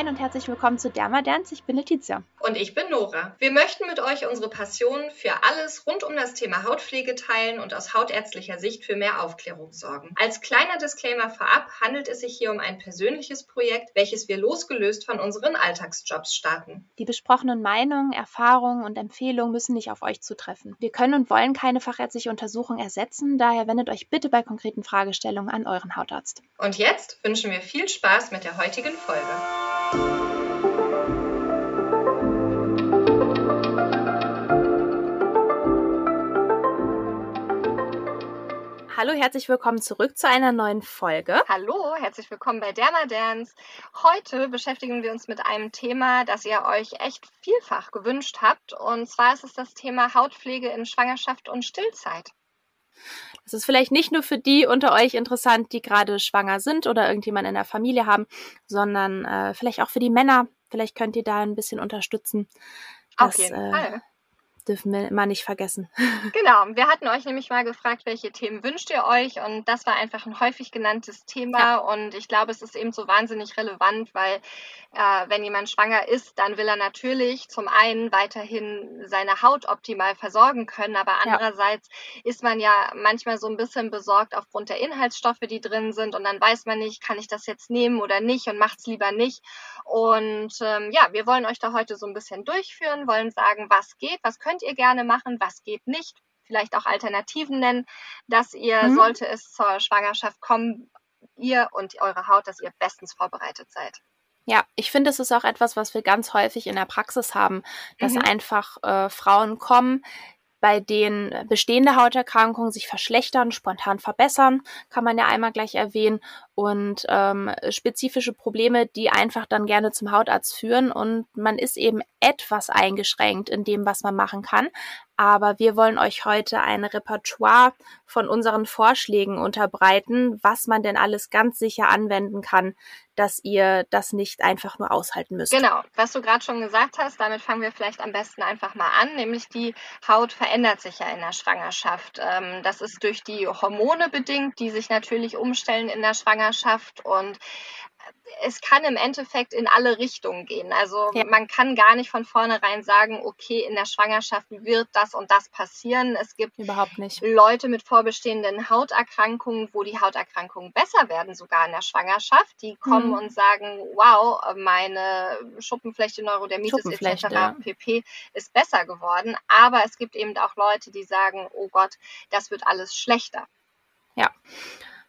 Moin und herzlich willkommen zu Dermadance. Ich bin Letizia. Und ich bin Nora. Wir möchten mit euch unsere Passion für alles rund um das Thema Hautpflege teilen und aus hautärztlicher Sicht für mehr Aufklärung sorgen. Als kleiner Disclaimer vorab handelt es sich hier um ein persönliches Projekt, welches wir losgelöst von unseren Alltagsjobs starten. Die besprochenen Meinungen, Erfahrungen und Empfehlungen müssen nicht auf euch zutreffen. Wir können und wollen keine fachärztliche Untersuchung ersetzen, daher wendet euch bitte bei konkreten Fragestellungen an euren Hautarzt. Und jetzt wünschen wir viel Spaß mit der heutigen Folge. Hallo, herzlich willkommen zurück zu einer neuen Folge. Hallo, herzlich willkommen bei Dermadance. Heute beschäftigen wir uns mit einem Thema, das ihr euch echt vielfach gewünscht habt. Und zwar ist es das Thema Hautpflege in Schwangerschaft und Stillzeit. Das ist vielleicht nicht nur für die unter euch interessant, die gerade schwanger sind oder irgendjemand in der Familie haben, sondern äh, vielleicht auch für die Männer. Vielleicht könnt ihr da ein bisschen unterstützen. Auf jeden äh, Fall dürfen wir immer nicht vergessen. Genau, wir hatten euch nämlich mal gefragt, welche Themen wünscht ihr euch und das war einfach ein häufig genanntes Thema ja. und ich glaube, es ist eben so wahnsinnig relevant, weil äh, wenn jemand schwanger ist, dann will er natürlich zum einen weiterhin seine Haut optimal versorgen können, aber andererseits ja. ist man ja manchmal so ein bisschen besorgt aufgrund der Inhaltsstoffe, die drin sind und dann weiß man nicht, kann ich das jetzt nehmen oder nicht und macht es lieber nicht. Und ähm, ja, wir wollen euch da heute so ein bisschen durchführen, wollen sagen, was geht, was könnt könnt ihr gerne machen, was geht nicht, vielleicht auch Alternativen nennen, dass ihr, mhm. sollte es zur Schwangerschaft kommen, ihr und eure Haut, dass ihr bestens vorbereitet seid. Ja, ich finde, es ist auch etwas, was wir ganz häufig in der Praxis haben, dass mhm. einfach äh, Frauen kommen, bei denen bestehende Hauterkrankungen sich verschlechtern, spontan verbessern, kann man ja einmal gleich erwähnen, und ähm, spezifische Probleme, die einfach dann gerne zum Hautarzt führen und man ist eben etwas eingeschränkt in dem, was man machen kann. Aber wir wollen euch heute ein Repertoire von unseren Vorschlägen unterbreiten, was man denn alles ganz sicher anwenden kann, dass ihr das nicht einfach nur aushalten müsst. Genau, was du gerade schon gesagt hast, damit fangen wir vielleicht am besten einfach mal an, nämlich die Haut verändert sich ja in der Schwangerschaft. Ähm, das ist durch die Hormone bedingt, die sich natürlich umstellen in der Schwangerschaft Schwangerschaft und es kann im Endeffekt in alle Richtungen gehen. Also ja. man kann gar nicht von vornherein sagen, okay, in der Schwangerschaft wird das und das passieren. Es gibt überhaupt nicht Leute mit vorbestehenden Hauterkrankungen, wo die Hauterkrankungen besser werden, sogar in der Schwangerschaft. Die kommen mhm. und sagen, wow, meine Schuppenflechte, Neurodermitis Schuppenflechte, etc. Ja. pp. ist besser geworden. Aber es gibt eben auch Leute, die sagen, oh Gott, das wird alles schlechter. Ja.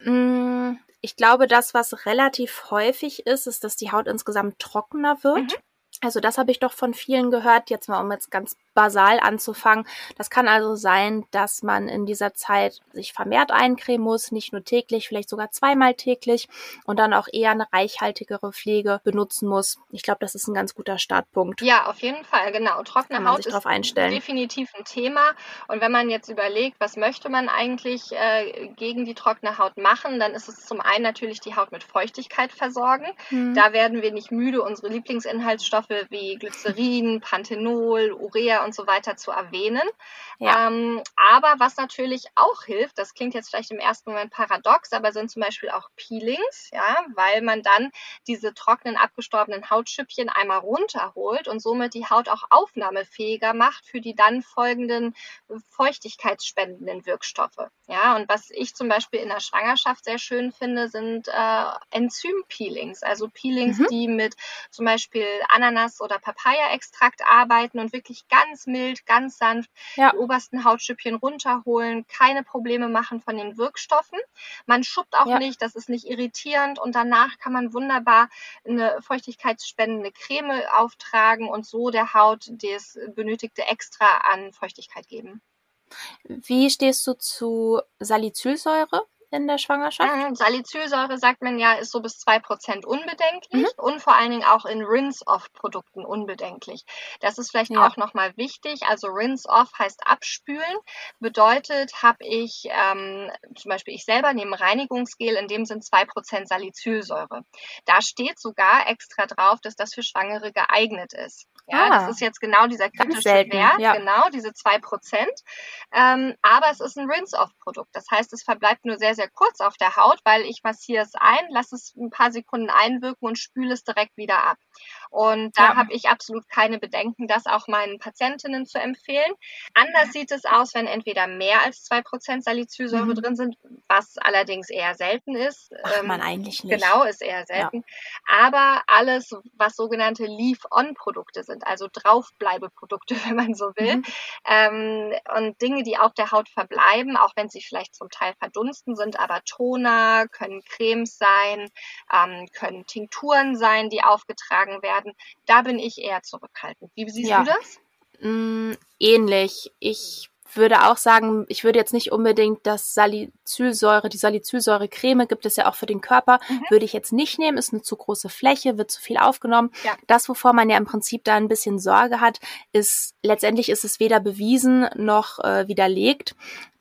Mm, ich glaube, das, was relativ häufig ist, ist, dass die Haut insgesamt trockener wird. Mhm. Also das habe ich doch von vielen gehört, jetzt mal um jetzt ganz basal anzufangen. Das kann also sein, dass man in dieser Zeit sich vermehrt eincremen muss, nicht nur täglich, vielleicht sogar zweimal täglich und dann auch eher eine reichhaltigere Pflege benutzen muss. Ich glaube, das ist ein ganz guter Startpunkt. Ja, auf jeden Fall, genau. Trockene Haut ist definitiv ein Thema. Und wenn man jetzt überlegt, was möchte man eigentlich äh, gegen die trockene Haut machen, dann ist es zum einen natürlich die Haut mit Feuchtigkeit versorgen. Mhm. Da werden wir nicht müde, unsere Lieblingsinhaltsstoffe wie Glycerin, Panthenol, Urea und so weiter zu erwähnen. Ja. Ähm, aber was natürlich auch hilft, das klingt jetzt vielleicht im ersten Moment paradox, aber sind zum Beispiel auch Peelings, ja, weil man dann diese trockenen, abgestorbenen Hautschüppchen einmal runterholt und somit die Haut auch aufnahmefähiger macht für die dann folgenden feuchtigkeitsspendenden Wirkstoffe. Ja, und was ich zum Beispiel in der Schwangerschaft sehr schön finde, sind äh, Enzym-Peelings, also Peelings, mhm. die mit zum Beispiel Ananas- oder Papaya-Extrakt arbeiten und wirklich ganz ganz mild, ganz sanft ja. die obersten Hautschüppchen runterholen, keine Probleme machen von den Wirkstoffen. Man schuppt auch ja. nicht, das ist nicht irritierend und danach kann man wunderbar eine feuchtigkeitsspendende Creme auftragen und so der Haut das benötigte Extra an Feuchtigkeit geben. Wie stehst du zu Salicylsäure? In der Schwangerschaft? Mhm, Salicylsäure, sagt man ja, ist so bis 2% unbedenklich mhm. und vor allen Dingen auch in Rinse-Off-Produkten unbedenklich. Das ist vielleicht ja. auch nochmal wichtig. Also Rinse-Off heißt abspülen. Bedeutet, habe ich ähm, zum Beispiel ich selber nehme Reinigungsgel, in dem sind 2% Salicylsäure. Da steht sogar extra drauf, dass das für Schwangere geeignet ist. Ja, ah, das ist jetzt genau dieser kritische Wert, ja. genau, diese zwei Prozent. Ähm, aber es ist ein Rinse-Off-Produkt. Das heißt, es verbleibt nur sehr, sehr kurz auf der Haut, weil ich massiere es ein, lasse es ein paar Sekunden einwirken und spüle es direkt wieder ab. Und da ja. habe ich absolut keine Bedenken, das auch meinen Patientinnen zu empfehlen. Anders sieht es aus, wenn entweder mehr als zwei Prozent Salicylsäure mhm. drin sind, was allerdings eher selten ist. Macht man ähm, eigentlich nicht. Genau, ist eher selten. Ja. Aber alles, was sogenannte Leave-On-Produkte sind, also Draufbleibeprodukte, wenn man so will, mhm. ähm, und Dinge, die auf der Haut verbleiben, auch wenn sie vielleicht zum Teil verdunsten sind, aber Toner, können Cremes sein, ähm, können Tinkturen sein, die aufgetragen werden. Da bin ich eher zurückhaltend. Wie siehst ja. du das? Mm, ähnlich. Ich würde auch sagen, ich würde jetzt nicht unbedingt das Salicylsäure, die Salicylsäure-Creme gibt es ja auch für den Körper, mhm. würde ich jetzt nicht nehmen, ist eine zu große Fläche, wird zu viel aufgenommen. Ja. Das, wovor man ja im Prinzip da ein bisschen Sorge hat, ist, letztendlich ist es weder bewiesen noch äh, widerlegt,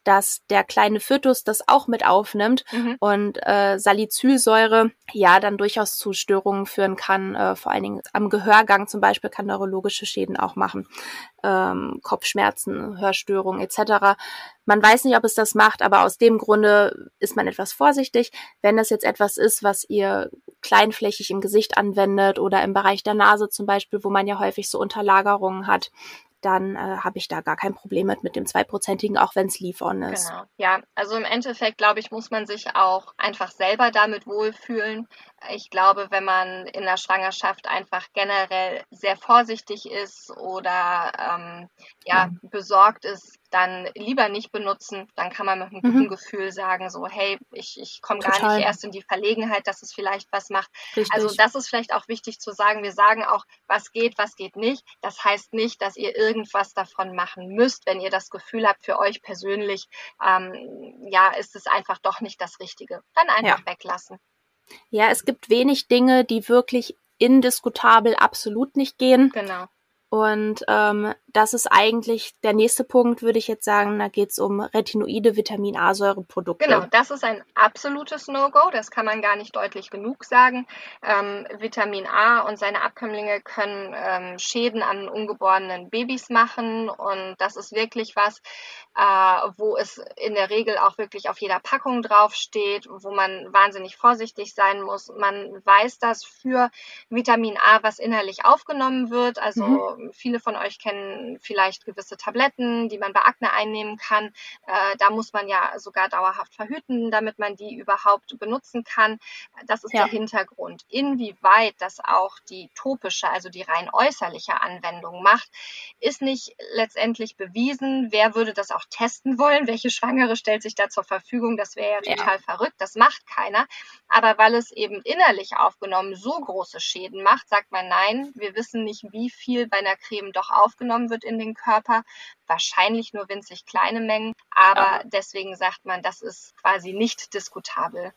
dass der kleine Fötus das auch mit aufnimmt mhm. und äh, Salicylsäure ja dann durchaus zu Störungen führen kann, äh, vor allen Dingen am Gehörgang zum Beispiel kann neurologische Schäden auch machen, ähm, Kopfschmerzen, Hörstörungen etc. Man weiß nicht, ob es das macht, aber aus dem Grunde ist man etwas vorsichtig. Wenn das jetzt etwas ist, was ihr kleinflächig im Gesicht anwendet oder im Bereich der Nase zum Beispiel, wo man ja häufig so Unterlagerungen hat, dann äh, habe ich da gar kein Problem mit, mit dem zweiprozentigen, auch wenn es Leave-On ist. Genau. Ja, also im Endeffekt, glaube ich, muss man sich auch einfach selber damit wohlfühlen. Ich glaube, wenn man in der Schwangerschaft einfach generell sehr vorsichtig ist oder ähm, ja, ja, besorgt ist, dann lieber nicht benutzen. Dann kann man mit einem guten mhm. Gefühl sagen, so, hey, ich, ich komme gar nicht erst in die Verlegenheit, dass es vielleicht was macht. Richtig. Also das ist vielleicht auch wichtig zu sagen. Wir sagen auch, was geht, was geht nicht. Das heißt nicht, dass ihr irgendwas davon machen müsst, wenn ihr das Gefühl habt, für euch persönlich, ähm, ja, ist es einfach doch nicht das Richtige. Dann einfach ja. weglassen. Ja, es gibt wenig Dinge, die wirklich indiskutabel absolut nicht gehen. Genau. Und ähm, das ist eigentlich der nächste Punkt, würde ich jetzt sagen. Da geht es um Retinoide Vitamin A-Säureprodukte. Genau, das ist ein absolutes No-Go. Das kann man gar nicht deutlich genug sagen. Ähm, Vitamin A und seine Abkömmlinge können ähm, Schäden an ungeborenen Babys machen. Und das ist wirklich was, äh, wo es in der Regel auch wirklich auf jeder Packung draufsteht, wo man wahnsinnig vorsichtig sein muss. Man weiß das für Vitamin A, was innerlich aufgenommen wird. Also mhm viele von euch kennen vielleicht gewisse Tabletten, die man bei Akne einnehmen kann. Äh, da muss man ja sogar dauerhaft verhüten, damit man die überhaupt benutzen kann. Das ist ja. der Hintergrund. Inwieweit das auch die topische, also die rein äußerliche Anwendung macht, ist nicht letztendlich bewiesen. Wer würde das auch testen wollen? Welche Schwangere stellt sich da zur Verfügung? Das wäre ja total ja. verrückt. Das macht keiner. Aber weil es eben innerlich aufgenommen so große Schäden macht, sagt man nein, wir wissen nicht, wie viel bei einer Creme doch aufgenommen wird in den Körper. Wahrscheinlich nur winzig kleine Mengen, aber ja. deswegen sagt man, das ist quasi nicht diskutabel.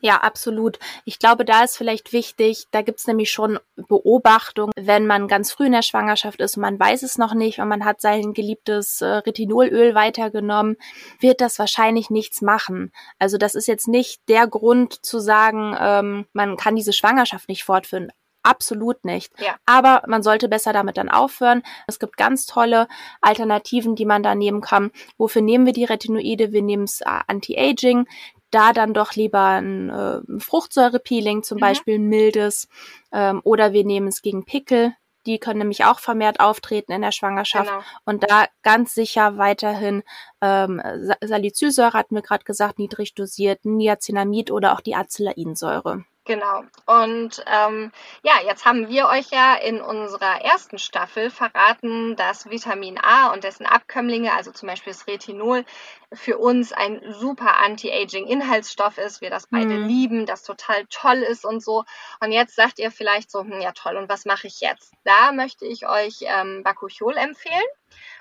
Ja, absolut. Ich glaube, da ist vielleicht wichtig, da gibt's nämlich schon Beobachtung, wenn man ganz früh in der Schwangerschaft ist und man weiß es noch nicht und man hat sein geliebtes äh, Retinolöl weitergenommen, wird das wahrscheinlich nichts machen. Also das ist jetzt nicht der Grund zu sagen, ähm, man kann diese Schwangerschaft nicht fortführen. Absolut nicht. Ja. Aber man sollte besser damit dann aufhören. Es gibt ganz tolle Alternativen, die man da nehmen kann. Wofür nehmen wir die Retinoide? Wir nehmen es äh, Anti-Aging. Da dann doch lieber ein äh, Fruchtsäurepeeling, zum mhm. Beispiel ein mildes. Ähm, oder wir nehmen es gegen Pickel. Die können nämlich auch vermehrt auftreten in der Schwangerschaft. Genau. Und da ganz sicher weiterhin ähm, Salicylsäure, hatten wir gerade gesagt, niedrig dosiert, Niacinamid oder auch die Acelainsäure. Genau. Und ähm, ja, jetzt haben wir euch ja in unserer ersten Staffel verraten, dass Vitamin A und dessen Abkömmlinge, also zum Beispiel das Retinol, für uns ein super Anti-Aging-Inhaltsstoff ist, wir das beide mhm. lieben, das total toll ist und so. Und jetzt sagt ihr vielleicht so, hm, ja toll, und was mache ich jetzt? Da möchte ich euch ähm, Bakuchiol empfehlen.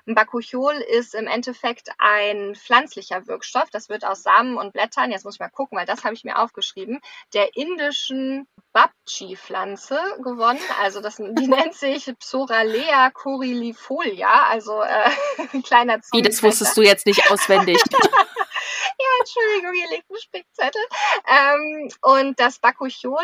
Bakuchiol ist im Endeffekt ein pflanzlicher Wirkstoff. Das wird aus Samen und Blättern, jetzt muss ich mal gucken, weil das habe ich mir aufgeschrieben, der indischen Babchi-Pflanze gewonnen. Also das, die nennt sich Psoralea coryllifolia, also äh, ein kleiner Wie, das wusstest du jetzt nicht auswendig. ja, Entschuldigung, hier liegt ein Spickzettel. Ähm, und das Bakuchiol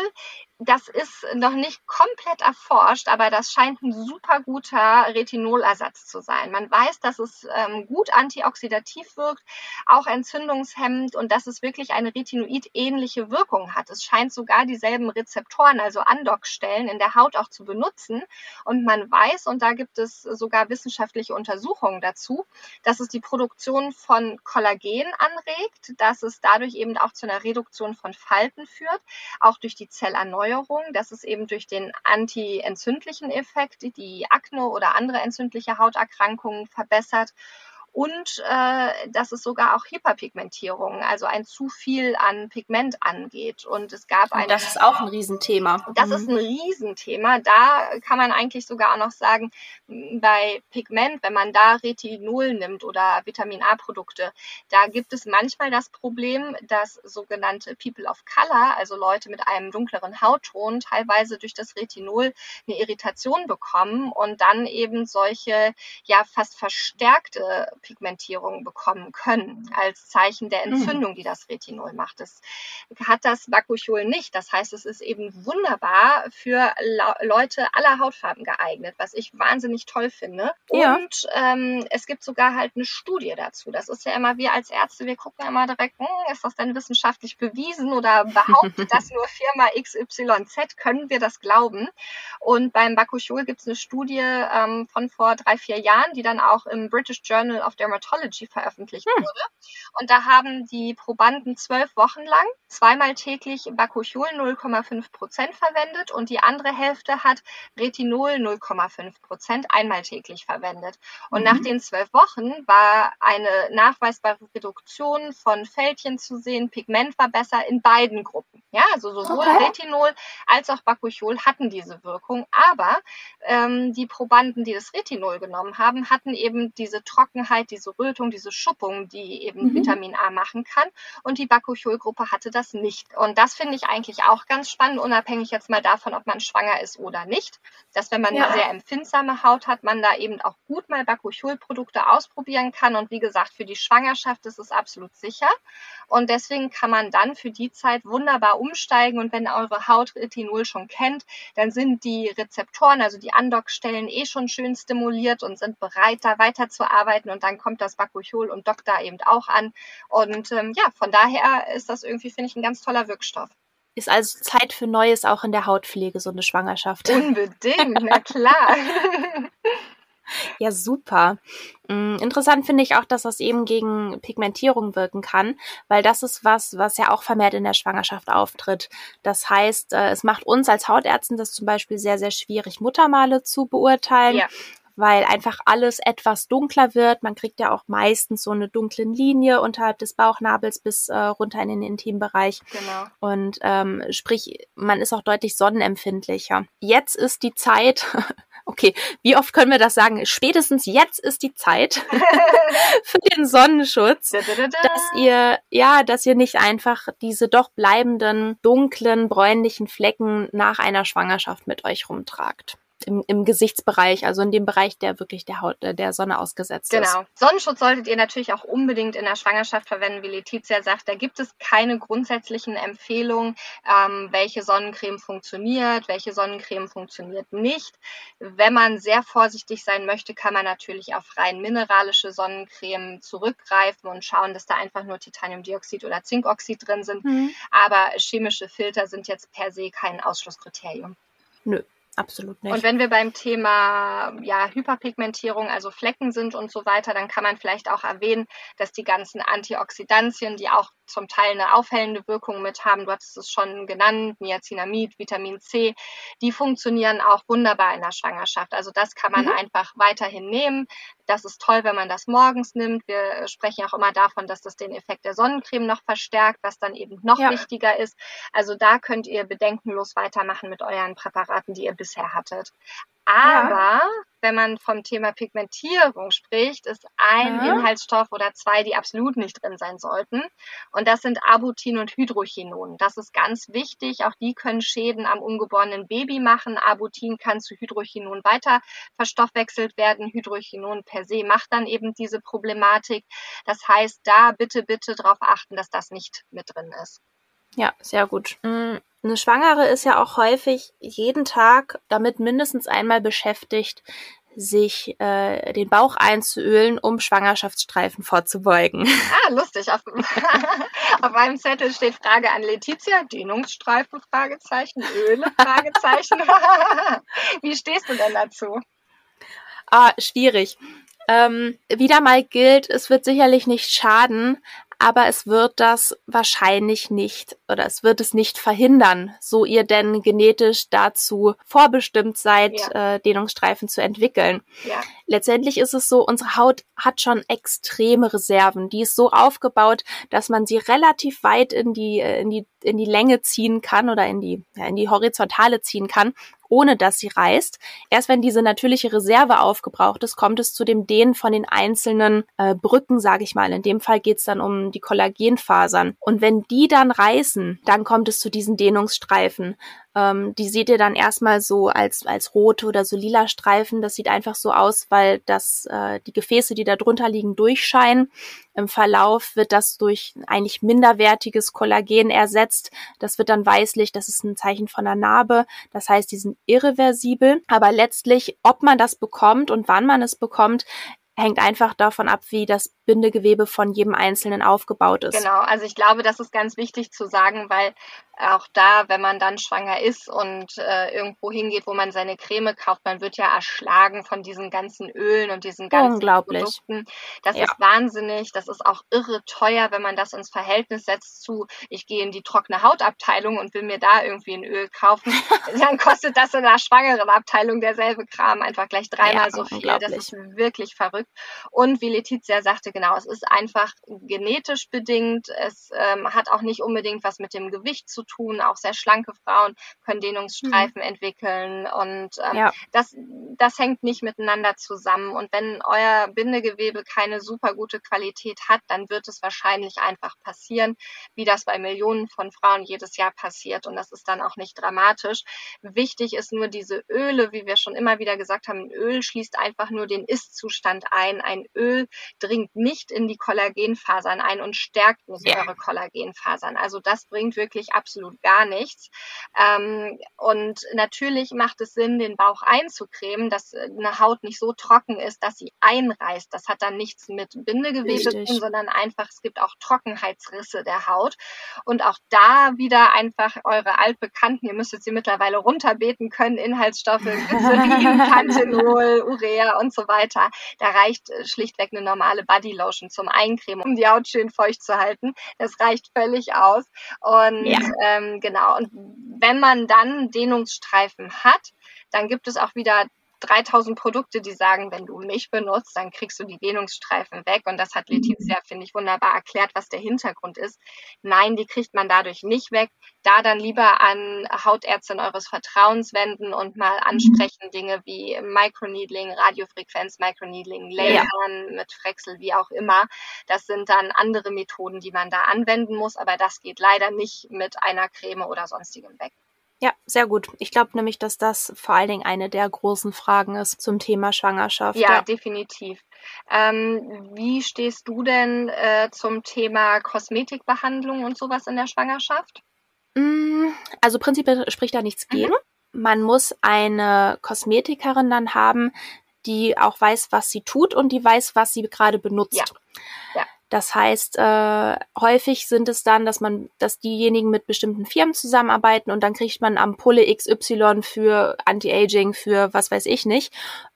das ist noch nicht komplett erforscht, aber das scheint ein super guter Retinolersatz zu sein. Man weiß, dass es ähm, gut antioxidativ wirkt, auch entzündungshemmend und dass es wirklich eine Retinoid-ähnliche Wirkung hat. Es scheint sogar dieselben Rezeptoren, also Andockstellen in der Haut auch zu benutzen. Und man weiß, und da gibt es sogar wissenschaftliche Untersuchungen dazu, dass es die Produktion von Kollagen anregt, dass es dadurch eben auch zu einer Reduktion von Falten führt, auch durch die Zellerneuerung, dass es eben durch den anti-entzündlichen Effekt die Akne oder andere entzündliche Hauterkrankungen verbessert und äh, dass es sogar auch Hyperpigmentierung, also ein zu viel an Pigment angeht. Und es gab ein. Das ist auch ein Riesenthema. Das mhm. ist ein Riesenthema. Da kann man eigentlich sogar auch noch sagen, bei Pigment, wenn man da Retinol nimmt oder Vitamin A-Produkte, da gibt es manchmal das Problem, dass sogenannte People of Color, also Leute mit einem dunkleren Hautton, teilweise durch das Retinol eine Irritation bekommen und dann eben solche ja fast verstärkte Pigmentierung bekommen können, als Zeichen der mhm. Entzündung, die das Retinol macht. Das hat das Bakuchiol nicht. Das heißt, es ist eben wunderbar für Leute aller Hautfarben geeignet, was ich wahnsinnig toll finde. Ja. Und ähm, es gibt sogar halt eine Studie dazu. Das ist ja immer, wir als Ärzte, wir gucken immer direkt, hm, ist das denn wissenschaftlich bewiesen oder behauptet das nur Firma XYZ? Können wir das glauben? Und beim Bakuchiol gibt es eine Studie ähm, von vor drei, vier Jahren, die dann auch im British Journal of of Dermatology veröffentlicht hm. wurde. Und da haben die Probanden zwölf Wochen lang zweimal täglich Bakuchiol 0,5 Prozent verwendet und die andere Hälfte hat Retinol 0,5 Prozent einmal täglich verwendet. Und mhm. nach den zwölf Wochen war eine nachweisbare Reduktion von Fältchen zu sehen. Pigment war besser in beiden Gruppen. Ja, also sowohl okay. Retinol als auch Bakuchiol hatten diese Wirkung. Aber ähm, die Probanden, die das Retinol genommen haben, hatten eben diese Trockenheit Trockenheit, diese Rötung, diese Schuppung, die eben mhm. Vitamin A machen kann. Und die Bakuchiol-Gruppe hatte das nicht. Und das finde ich eigentlich auch ganz spannend, unabhängig jetzt mal davon, ob man schwanger ist oder nicht. Dass wenn man ja. eine sehr empfindsame Haut hat, man da eben auch gut mal Bakuchiol-Produkte ausprobieren kann. Und wie gesagt, für die Schwangerschaft ist es absolut sicher. Und deswegen kann man dann für die Zeit wunderbar umsteigen. Und wenn eure Haut Retinol schon kennt, dann sind die Rezeptoren, also die Andockstellen eh schon schön stimuliert und sind bereit, da weiterzuarbeiten. Und dann dann kommt das Bakuchiol und dockt da eben auch an. Und ähm, ja, von daher ist das irgendwie, finde ich, ein ganz toller Wirkstoff. Ist also Zeit für Neues auch in der Hautpflege, so eine Schwangerschaft. Unbedingt, na klar. Ja, super. Mm, interessant finde ich auch, dass das eben gegen Pigmentierung wirken kann, weil das ist was, was ja auch vermehrt in der Schwangerschaft auftritt. Das heißt, äh, es macht uns als Hautärzten das zum Beispiel sehr, sehr schwierig, Muttermale zu beurteilen, ja weil einfach alles etwas dunkler wird. Man kriegt ja auch meistens so eine dunkle Linie unterhalb des Bauchnabels bis äh, runter in den Intimbereich. Genau. Und ähm, sprich, man ist auch deutlich sonnenempfindlicher. Jetzt ist die Zeit, okay, wie oft können wir das sagen? Spätestens jetzt ist die Zeit für den Sonnenschutz, da, da, da, dass ihr, ja, dass ihr nicht einfach diese doch bleibenden dunklen, bräunlichen Flecken nach einer Schwangerschaft mit euch rumtragt im, im Gesichtsbereich, also in dem Bereich, der wirklich der Haut, äh, der Sonne ausgesetzt genau. ist. Genau. Sonnenschutz solltet ihr natürlich auch unbedingt in der Schwangerschaft verwenden, wie Letizia sagt. Da gibt es keine grundsätzlichen Empfehlungen, ähm, welche Sonnencreme funktioniert, welche Sonnencreme funktioniert nicht. Wenn man sehr vorsichtig sein möchte, kann man natürlich auf rein mineralische Sonnencreme zurückgreifen und schauen, dass da einfach nur Titaniumdioxid oder Zinkoxid drin sind. Mhm. Aber chemische Filter sind jetzt per se kein Ausschlusskriterium. Nö, Absolut nicht. Und wenn wir beim Thema ja, Hyperpigmentierung, also Flecken sind und so weiter, dann kann man vielleicht auch erwähnen, dass die ganzen Antioxidantien, die auch zum Teil eine aufhellende Wirkung mit haben, du hattest es schon genannt, Niacinamid, Vitamin C, die funktionieren auch wunderbar in der Schwangerschaft. Also das kann man mhm. einfach weiterhin nehmen. Das ist toll, wenn man das morgens nimmt. Wir sprechen auch immer davon, dass das den Effekt der Sonnencreme noch verstärkt, was dann eben noch ja. wichtiger ist. Also da könnt ihr bedenkenlos weitermachen mit euren Präparaten, die ihr bisher hattet. Aber ja. wenn man vom Thema Pigmentierung spricht, ist ein ja. Inhaltsstoff oder zwei, die absolut nicht drin sein sollten. Und das sind Abutin und Hydrochinon. Das ist ganz wichtig. Auch die können Schäden am ungeborenen Baby machen. Abutin kann zu Hydrochinon weiter verstoffwechselt werden. Hydrochinon per se macht dann eben diese Problematik. Das heißt, da bitte, bitte darauf achten, dass das nicht mit drin ist. Ja, sehr gut. Eine Schwangere ist ja auch häufig jeden Tag damit mindestens einmal beschäftigt, sich äh, den Bauch einzuölen, um Schwangerschaftsstreifen vorzubeugen. Ah, lustig. Auf, auf meinem Zettel steht Frage an Letizia, Dehnungsstreifen, Fragezeichen, Öle, Fragezeichen. Wie stehst du denn dazu? Ah, schwierig. Ähm, wieder mal gilt, es wird sicherlich nicht schaden, aber es wird das wahrscheinlich nicht oder es wird es nicht verhindern, so ihr denn genetisch dazu vorbestimmt seid, ja. äh, Dehnungsstreifen zu entwickeln. Ja. Letztendlich ist es so, unsere Haut hat schon extreme Reserven. Die ist so aufgebaut, dass man sie relativ weit in die, äh, in die, in die Länge ziehen kann oder in die, ja, in die Horizontale ziehen kann ohne dass sie reißt. Erst wenn diese natürliche Reserve aufgebraucht ist, kommt es zu dem Dehnen von den einzelnen äh, Brücken, sage ich mal. In dem Fall geht es dann um die Kollagenfasern. Und wenn die dann reißen, dann kommt es zu diesen Dehnungsstreifen. Ähm, die seht ihr dann erstmal so als, als rote oder so lila Streifen. Das sieht einfach so aus, weil das, äh, die Gefäße, die da drunter liegen, durchscheinen. Im Verlauf wird das durch eigentlich minderwertiges Kollagen ersetzt. Das wird dann weißlich. Das ist ein Zeichen von einer Narbe. Das heißt, die sind irreversibel. Aber letztlich, ob man das bekommt und wann man es bekommt, hängt einfach davon ab, wie das Bindegewebe von jedem Einzelnen aufgebaut ist. Genau, also ich glaube, das ist ganz wichtig zu sagen, weil auch da, wenn man dann schwanger ist und äh, irgendwo hingeht, wo man seine Creme kauft, man wird ja erschlagen von diesen ganzen Ölen und diesen ganzen Produkten. Das ja. ist wahnsinnig, das ist auch irre teuer, wenn man das ins Verhältnis setzt zu, ich gehe in die trockene Hautabteilung und will mir da irgendwie ein Öl kaufen, dann kostet das in der schwangeren Abteilung derselbe Kram einfach gleich dreimal ja, so viel. Das ist wirklich verrückt. Und wie Letizia sagte, genau, es ist einfach genetisch bedingt, es ähm, hat auch nicht unbedingt was mit dem Gewicht zu tun. Auch sehr schlanke Frauen können Dehnungsstreifen mhm. entwickeln und ähm, ja. das, das hängt nicht miteinander zusammen. Und wenn euer Bindegewebe keine super gute Qualität hat, dann wird es wahrscheinlich einfach passieren, wie das bei Millionen von Frauen jedes Jahr passiert. Und das ist dann auch nicht dramatisch. Wichtig ist nur diese Öle, wie wir schon immer wieder gesagt haben, ein Öl schließt einfach nur den Ist-Zustand ein. Ein Öl dringt nicht in die Kollagenfasern ein und stärkt nicht ja. eure Kollagenfasern. Also das bringt wirklich absolut absolut gar nichts. Ähm, und natürlich macht es Sinn, den Bauch einzucremen, dass eine Haut nicht so trocken ist, dass sie einreißt. Das hat dann nichts mit Bindegewebe zu tun, sondern einfach, es gibt auch Trockenheitsrisse der Haut. Und auch da wieder einfach eure altbekannten, ihr müsstet sie mittlerweile runterbeten können, Inhaltsstoffe, Glycerin, Panthenol, Urea und so weiter. Da reicht schlichtweg eine normale Bodylotion zum Eincremen, um die Haut schön feucht zu halten. Das reicht völlig aus. Und ja. Ähm, genau. Und wenn man dann Dehnungsstreifen hat, dann gibt es auch wieder 3000 Produkte, die sagen, wenn du mich benutzt, dann kriegst du die Dehnungsstreifen weg. Und das hat Letizia, finde ich, wunderbar erklärt, was der Hintergrund ist. Nein, die kriegt man dadurch nicht weg. Da dann lieber an Hautärztin eures Vertrauens wenden und mal ansprechen Dinge wie Microneedling, Radiofrequenz, Microneedling, Lasern ja. mit Frexel, wie auch immer. Das sind dann andere Methoden, die man da anwenden muss. Aber das geht leider nicht mit einer Creme oder sonstigem weg. Ja, sehr gut. Ich glaube nämlich, dass das vor allen Dingen eine der großen Fragen ist zum Thema Schwangerschaft. Ja, ja. definitiv. Ähm, wie stehst du denn äh, zum Thema Kosmetikbehandlung und sowas in der Schwangerschaft? Mm, also prinzipiell spricht da nichts mhm. gegen. Man muss eine Kosmetikerin dann haben, die auch weiß, was sie tut und die weiß, was sie gerade benutzt. Ja. ja. Das heißt, äh, häufig sind es dann, dass man, dass diejenigen mit bestimmten Firmen zusammenarbeiten und dann kriegt man Ampulle XY für Anti-Aging, für was weiß ich nicht.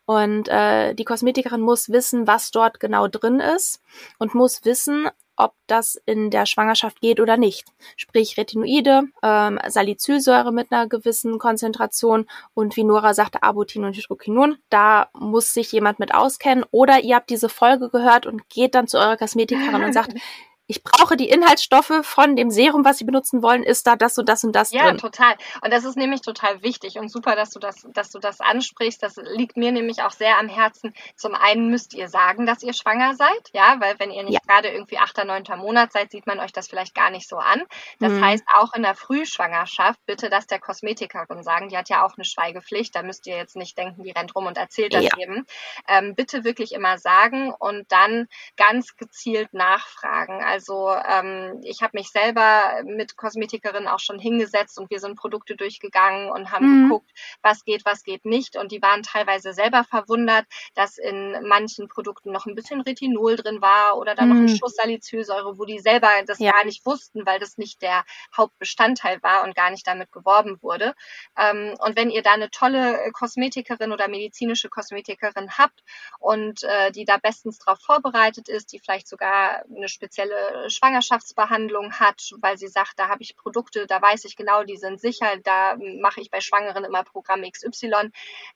Und äh, die Kosmetikerin muss wissen, was dort genau drin ist und muss wissen, ob das in der Schwangerschaft geht oder nicht. Sprich Retinoide, ähm, Salicylsäure mit einer gewissen Konzentration und wie Nora sagte, Arbutin und Hydroquinon. Da muss sich jemand mit auskennen. Oder ihr habt diese Folge gehört und geht dann zu eurer Kosmetikerin und sagt, ich brauche die Inhaltsstoffe von dem Serum, was Sie benutzen wollen, ist da das und das und das ja, drin. Ja, total. Und das ist nämlich total wichtig und super, dass du das, dass du das ansprichst. Das liegt mir nämlich auch sehr am Herzen. Zum einen müsst ihr sagen, dass ihr schwanger seid, ja, weil wenn ihr nicht ja. gerade irgendwie achter, neunter Monat seid, sieht man euch das vielleicht gar nicht so an. Das mhm. heißt, auch in der Frühschwangerschaft bitte das der Kosmetikerin sagen. Die hat ja auch eine Schweigepflicht. Da müsst ihr jetzt nicht denken, die rennt rum und erzählt das ja. eben. Ähm, bitte wirklich immer sagen und dann ganz gezielt nachfragen. Also ähm, ich habe mich selber mit Kosmetikerinnen auch schon hingesetzt und wir sind Produkte durchgegangen und haben mhm. geguckt, was geht, was geht nicht. Und die waren teilweise selber verwundert, dass in manchen Produkten noch ein bisschen Retinol drin war oder dann mhm. noch ein mhm. Schuss Salicylsäure, wo die selber das ja. gar nicht wussten, weil das nicht der Hauptbestandteil war und gar nicht damit geworben wurde. Ähm, und wenn ihr da eine tolle Kosmetikerin oder medizinische Kosmetikerin habt und äh, die da bestens drauf vorbereitet ist, die vielleicht sogar eine spezielle Schwangerschaftsbehandlung hat, weil sie sagt, da habe ich Produkte, da weiß ich genau, die sind sicher, da mache ich bei Schwangeren immer Programm XY,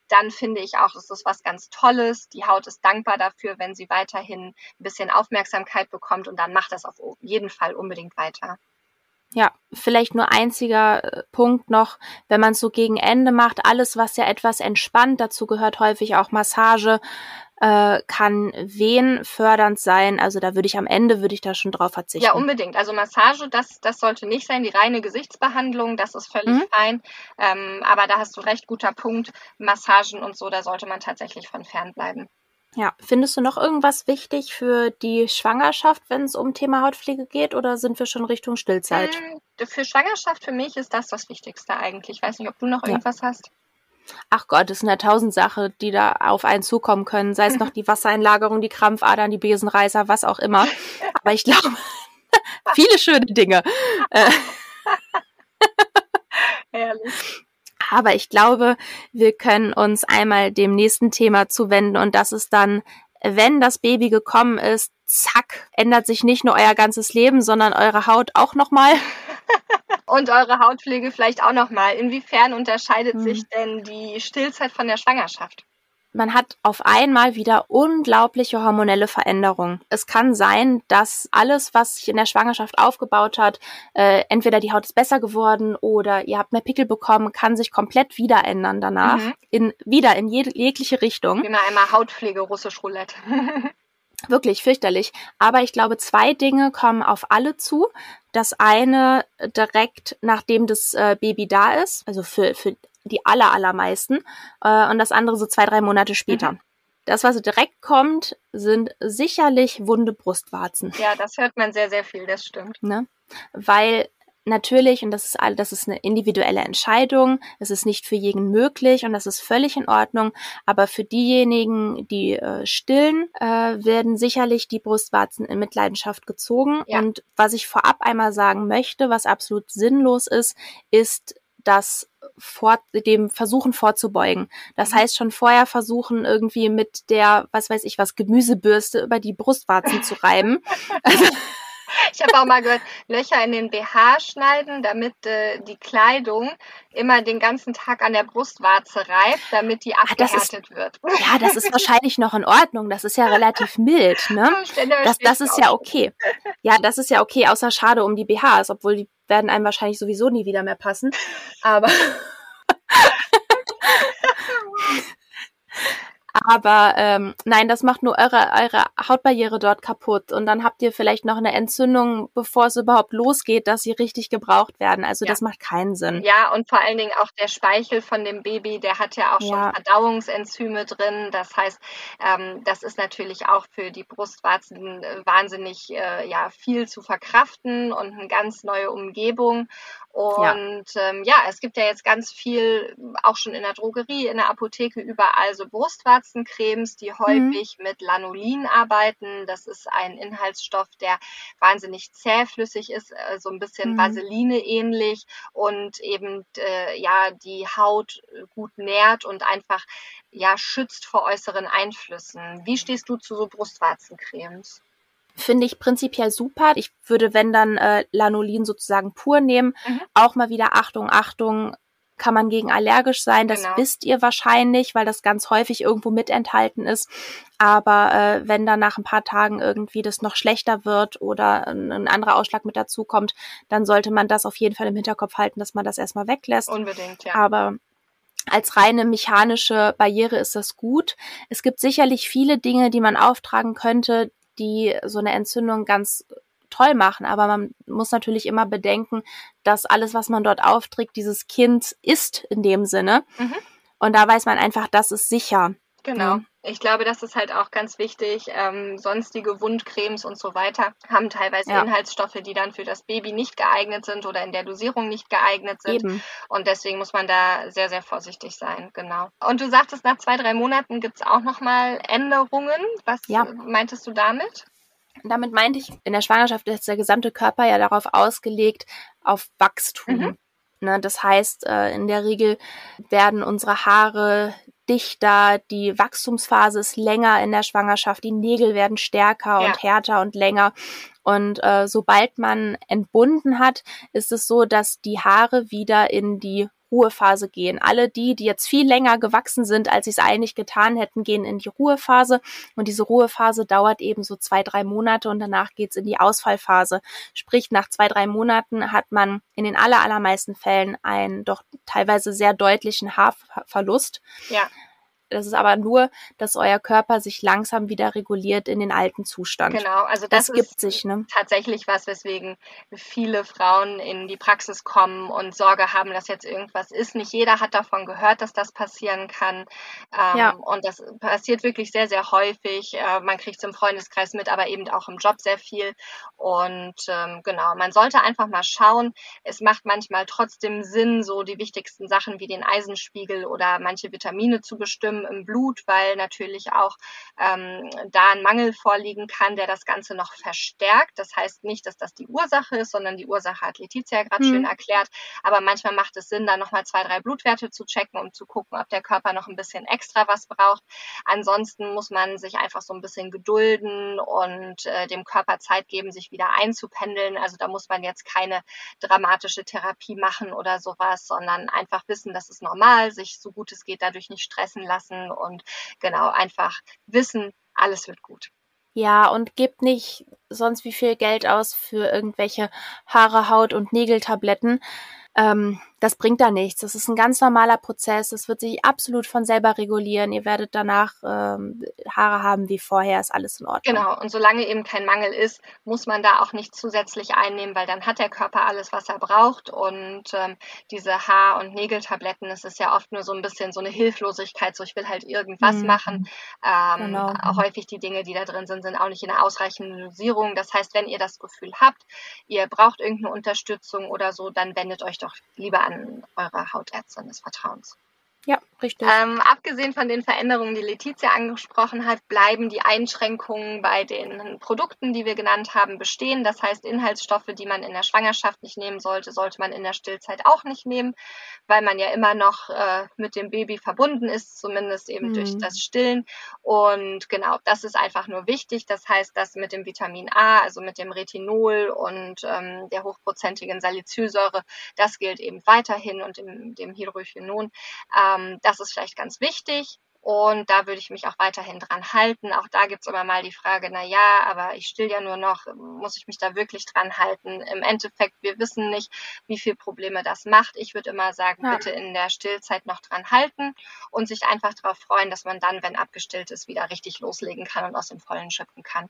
dann finde ich auch, das ist was ganz Tolles. Die Haut ist dankbar dafür, wenn sie weiterhin ein bisschen Aufmerksamkeit bekommt und dann macht das auf jeden Fall unbedingt weiter. Ja, vielleicht nur einziger äh, Punkt noch, wenn man es so gegen Ende macht, alles, was ja etwas entspannt, dazu gehört häufig auch Massage, äh, kann Wehen fördernd sein. Also da würde ich am Ende, würde ich da schon drauf verzichten. Ja, unbedingt. Also Massage, das, das sollte nicht sein. Die reine Gesichtsbehandlung, das ist völlig mhm. fein. Ähm, aber da hast du recht, guter Punkt. Massagen und so, da sollte man tatsächlich von fern bleiben. Ja, findest du noch irgendwas wichtig für die Schwangerschaft, wenn es um Thema Hautpflege geht, oder sind wir schon Richtung Stillzeit? Äh, für Schwangerschaft für mich ist das das Wichtigste eigentlich. Ich weiß nicht, ob du noch irgendwas ja. hast. Ach Gott, es sind ja tausend Sachen, die da auf einen zukommen können. Sei es noch die Wassereinlagerung, die Krampfadern, die Besenreißer, was auch immer. Aber ich glaube, viele schöne Dinge. Äh. Herrlich. Aber ich glaube, wir können uns einmal dem nächsten Thema zuwenden und das ist dann, wenn das Baby gekommen ist, zack, ändert sich nicht nur euer ganzes Leben, sondern eure Haut auch nochmal. und eure Hautpflege vielleicht auch nochmal. Inwiefern unterscheidet mhm. sich denn die Stillzeit von der Schwangerschaft? Man hat auf einmal wieder unglaubliche hormonelle Veränderungen. Es kann sein, dass alles, was sich in der Schwangerschaft aufgebaut hat, äh, entweder die Haut ist besser geworden oder ihr habt mehr Pickel bekommen, kann sich komplett wieder ändern danach. Mhm. In, wieder in jede, jegliche Richtung. Immer einmal Hautpflege, russisch Roulette. Wirklich fürchterlich. Aber ich glaube, zwei Dinge kommen auf alle zu. Das eine direkt nachdem das äh, Baby da ist, also für, für die aller, allermeisten. Äh, und das andere so zwei, drei Monate später. Mhm. Das, was direkt kommt, sind sicherlich wunde Brustwarzen. Ja, das hört man sehr, sehr viel, das stimmt. Ne? Weil natürlich, und das ist, das ist eine individuelle Entscheidung, es ist nicht für jeden möglich und das ist völlig in Ordnung, aber für diejenigen, die äh, stillen, äh, werden sicherlich die Brustwarzen in Mitleidenschaft gezogen. Ja. Und was ich vorab einmal sagen möchte, was absolut sinnlos ist, ist, dass vor, dem Versuchen vorzubeugen. Das mhm. heißt schon vorher versuchen, irgendwie mit der, was weiß ich was, Gemüsebürste über die Brustwarzen zu reiben. Also, ich habe auch mal gehört, Löcher in den BH schneiden, damit äh, die Kleidung immer den ganzen Tag an der Brustwarze reibt, damit die abgehärtet ah, wird. Ja, das ist wahrscheinlich noch in Ordnung. Das ist ja relativ mild, ne? Das, das ist ja okay. Ja, das ist ja okay, außer schade um die BHs, obwohl die werden einem wahrscheinlich sowieso nie wieder mehr passen. Aber Aber ähm, nein, das macht nur eure, eure Hautbarriere dort kaputt. Und dann habt ihr vielleicht noch eine Entzündung, bevor es überhaupt losgeht, dass sie richtig gebraucht werden. Also ja. das macht keinen Sinn. Ja, und vor allen Dingen auch der Speichel von dem Baby, der hat ja auch schon ja. Verdauungsenzyme drin. Das heißt, ähm, das ist natürlich auch für die Brustwarzen äh, wahnsinnig äh, ja, viel zu verkraften und eine ganz neue Umgebung. Und ja. Ähm, ja, es gibt ja jetzt ganz viel, auch schon in der Drogerie, in der Apotheke, überall so Brustwarzencremes, die mhm. häufig mhm. mit Lanolin arbeiten. Das ist ein Inhaltsstoff, der wahnsinnig zähflüssig ist, äh, so ein bisschen mhm. Vaseline ähnlich und eben äh, ja die Haut gut nährt und einfach ja schützt vor äußeren Einflüssen. Wie stehst du zu so Brustwarzencremes? Finde ich prinzipiell super. Ich würde, wenn dann äh, Lanolin sozusagen pur nehmen, mhm. auch mal wieder Achtung, Achtung, kann man gegen allergisch sein. Das genau. wisst ihr wahrscheinlich, weil das ganz häufig irgendwo mit enthalten ist. Aber äh, wenn dann nach ein paar Tagen irgendwie das noch schlechter wird oder ein, ein anderer Ausschlag mit dazu kommt, dann sollte man das auf jeden Fall im Hinterkopf halten, dass man das erstmal weglässt. Unbedingt, ja. Aber als reine mechanische Barriere ist das gut. Es gibt sicherlich viele Dinge, die man auftragen könnte, die so eine Entzündung ganz toll machen. Aber man muss natürlich immer bedenken, dass alles, was man dort aufträgt, dieses Kind ist in dem Sinne. Mhm. Und da weiß man einfach, das ist sicher. Genau. Ich glaube, das ist halt auch ganz wichtig. Ähm, sonstige Wundcremes und so weiter haben teilweise ja. Inhaltsstoffe, die dann für das Baby nicht geeignet sind oder in der Dosierung nicht geeignet sind. Eben. Und deswegen muss man da sehr, sehr vorsichtig sein. Genau. Und du sagtest, nach zwei, drei Monaten gibt es auch nochmal Änderungen. Was ja. meintest du damit? Damit meinte ich, in der Schwangerschaft ist der gesamte Körper ja darauf ausgelegt, auf Wachstum. Mhm. Ne, das heißt, äh, in der Regel werden unsere Haare dichter, die Wachstumsphase ist länger in der Schwangerschaft, die Nägel werden stärker ja. und härter und länger. Und äh, sobald man entbunden hat, ist es so, dass die Haare wieder in die Ruhephase gehen. Alle die, die jetzt viel länger gewachsen sind, als sie es eigentlich getan hätten, gehen in die Ruhephase. Und diese Ruhephase dauert eben so zwei, drei Monate und danach geht's in die Ausfallphase. Sprich, nach zwei, drei Monaten hat man in den aller, allermeisten Fällen einen doch teilweise sehr deutlichen Haarverlust. Ja. Das ist aber nur, dass euer Körper sich langsam wieder reguliert in den alten Zustand. Genau, also das, das gibt sich, ne? tatsächlich was, weswegen viele Frauen in die Praxis kommen und Sorge haben, dass jetzt irgendwas ist. Nicht jeder hat davon gehört, dass das passieren kann. Ähm, ja. Und das passiert wirklich sehr, sehr häufig. Äh, man kriegt es im Freundeskreis mit, aber eben auch im Job sehr viel. Und ähm, genau, man sollte einfach mal schauen. Es macht manchmal trotzdem Sinn, so die wichtigsten Sachen wie den Eisenspiegel oder manche Vitamine zu bestimmen im Blut, weil natürlich auch ähm, da ein Mangel vorliegen kann, der das Ganze noch verstärkt. Das heißt nicht, dass das die Ursache ist, sondern die Ursache hat Letizia gerade mhm. schön erklärt. Aber manchmal macht es Sinn, da nochmal zwei, drei Blutwerte zu checken, um zu gucken, ob der Körper noch ein bisschen extra was braucht. Ansonsten muss man sich einfach so ein bisschen gedulden und äh, dem Körper Zeit geben, sich wieder einzupendeln. Also da muss man jetzt keine dramatische Therapie machen oder sowas, sondern einfach wissen, das ist normal, sich so gut es geht dadurch nicht stressen lassen lassen und genau einfach wissen, alles wird gut. Ja, und gebt nicht sonst wie viel Geld aus für irgendwelche Haare, Haut und Nägeltabletten ähm, das bringt da nichts. Das ist ein ganz normaler Prozess. Das wird sich absolut von selber regulieren. Ihr werdet danach ähm, Haare haben wie vorher, ist alles in Ordnung. Genau, und solange eben kein Mangel ist, muss man da auch nicht zusätzlich einnehmen, weil dann hat der Körper alles, was er braucht. Und ähm, diese Haar- und Nägeltabletten, das ist ja oft nur so ein bisschen so eine Hilflosigkeit, so ich will halt irgendwas mhm. machen. Ähm, genau. Häufig die Dinge, die da drin sind, sind auch nicht in einer ausreichenden Dosierung. Das heißt, wenn ihr das Gefühl habt, ihr braucht irgendeine Unterstützung oder so, dann wendet euch doch lieber an eure Hautärztin des Vertrauens. Ja, richtig. Ähm, abgesehen von den Veränderungen, die Letizia angesprochen hat, bleiben die Einschränkungen bei den Produkten, die wir genannt haben, bestehen. Das heißt, Inhaltsstoffe, die man in der Schwangerschaft nicht nehmen sollte, sollte man in der Stillzeit auch nicht nehmen, weil man ja immer noch äh, mit dem Baby verbunden ist, zumindest eben mhm. durch das Stillen. Und genau, das ist einfach nur wichtig. Das heißt, dass mit dem Vitamin A, also mit dem Retinol und ähm, der hochprozentigen Salicylsäure, das gilt eben weiterhin und dem, dem Hydrochinon. Äh, ähm, das ist vielleicht ganz wichtig. Und da würde ich mich auch weiterhin dran halten. Auch da gibt es immer mal die Frage, na ja, aber ich still ja nur noch, muss ich mich da wirklich dran halten? Im Endeffekt, wir wissen nicht, wie viel Probleme das macht. Ich würde immer sagen, ja. bitte in der Stillzeit noch dran halten und sich einfach darauf freuen, dass man dann, wenn abgestillt ist, wieder richtig loslegen kann und aus dem Vollen schöpfen kann.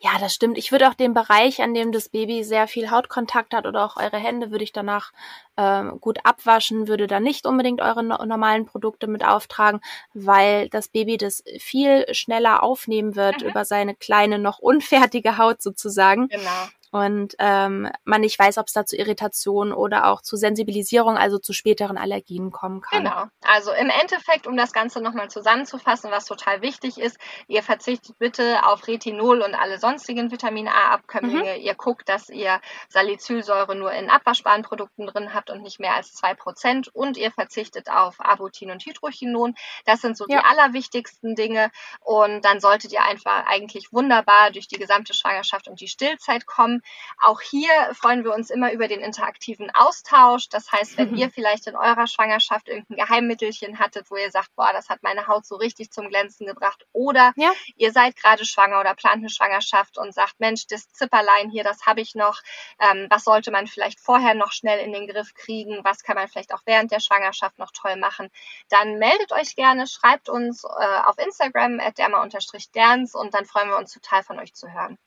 Ja, das stimmt. Ich würde auch den Bereich, an dem das Baby sehr viel Hautkontakt hat oder auch eure Hände, würde ich danach ähm, gut abwaschen, würde da nicht unbedingt eure no normalen Produkte mit auftragen, weil das Baby das viel schneller aufnehmen wird mhm. über seine kleine, noch unfertige Haut sozusagen. Genau und ähm, man nicht weiß, ob es da zu Irritationen oder auch zu Sensibilisierung, also zu späteren Allergien kommen kann. Genau. Also im Endeffekt, um das Ganze nochmal zusammenzufassen, was total wichtig ist, ihr verzichtet bitte auf Retinol und alle sonstigen Vitamin A-Abkömmlinge. Mhm. Ihr guckt, dass ihr Salicylsäure nur in abwaschbaren Produkten drin habt und nicht mehr als zwei Prozent. Und ihr verzichtet auf Abutin und Hydrochinon. Das sind so ja. die allerwichtigsten Dinge. Und dann solltet ihr einfach eigentlich wunderbar durch die gesamte Schwangerschaft und die Stillzeit kommen. Auch hier freuen wir uns immer über den interaktiven Austausch. Das heißt, wenn mhm. ihr vielleicht in eurer Schwangerschaft irgendein Geheimmittelchen hattet, wo ihr sagt, boah, das hat meine Haut so richtig zum Glänzen gebracht, oder ja. ihr seid gerade schwanger oder plant eine Schwangerschaft und sagt, Mensch, das Zipperlein hier, das habe ich noch. Ähm, was sollte man vielleicht vorher noch schnell in den Griff kriegen? Was kann man vielleicht auch während der Schwangerschaft noch toll machen? Dann meldet euch gerne, schreibt uns äh, auf Instagram at derma-derns und dann freuen wir uns total von euch zu hören.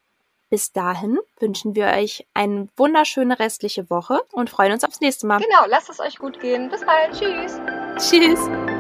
Bis dahin wünschen wir euch eine wunderschöne restliche Woche und freuen uns aufs nächste Mal. Genau, lasst es euch gut gehen. Bis bald. Tschüss. Tschüss.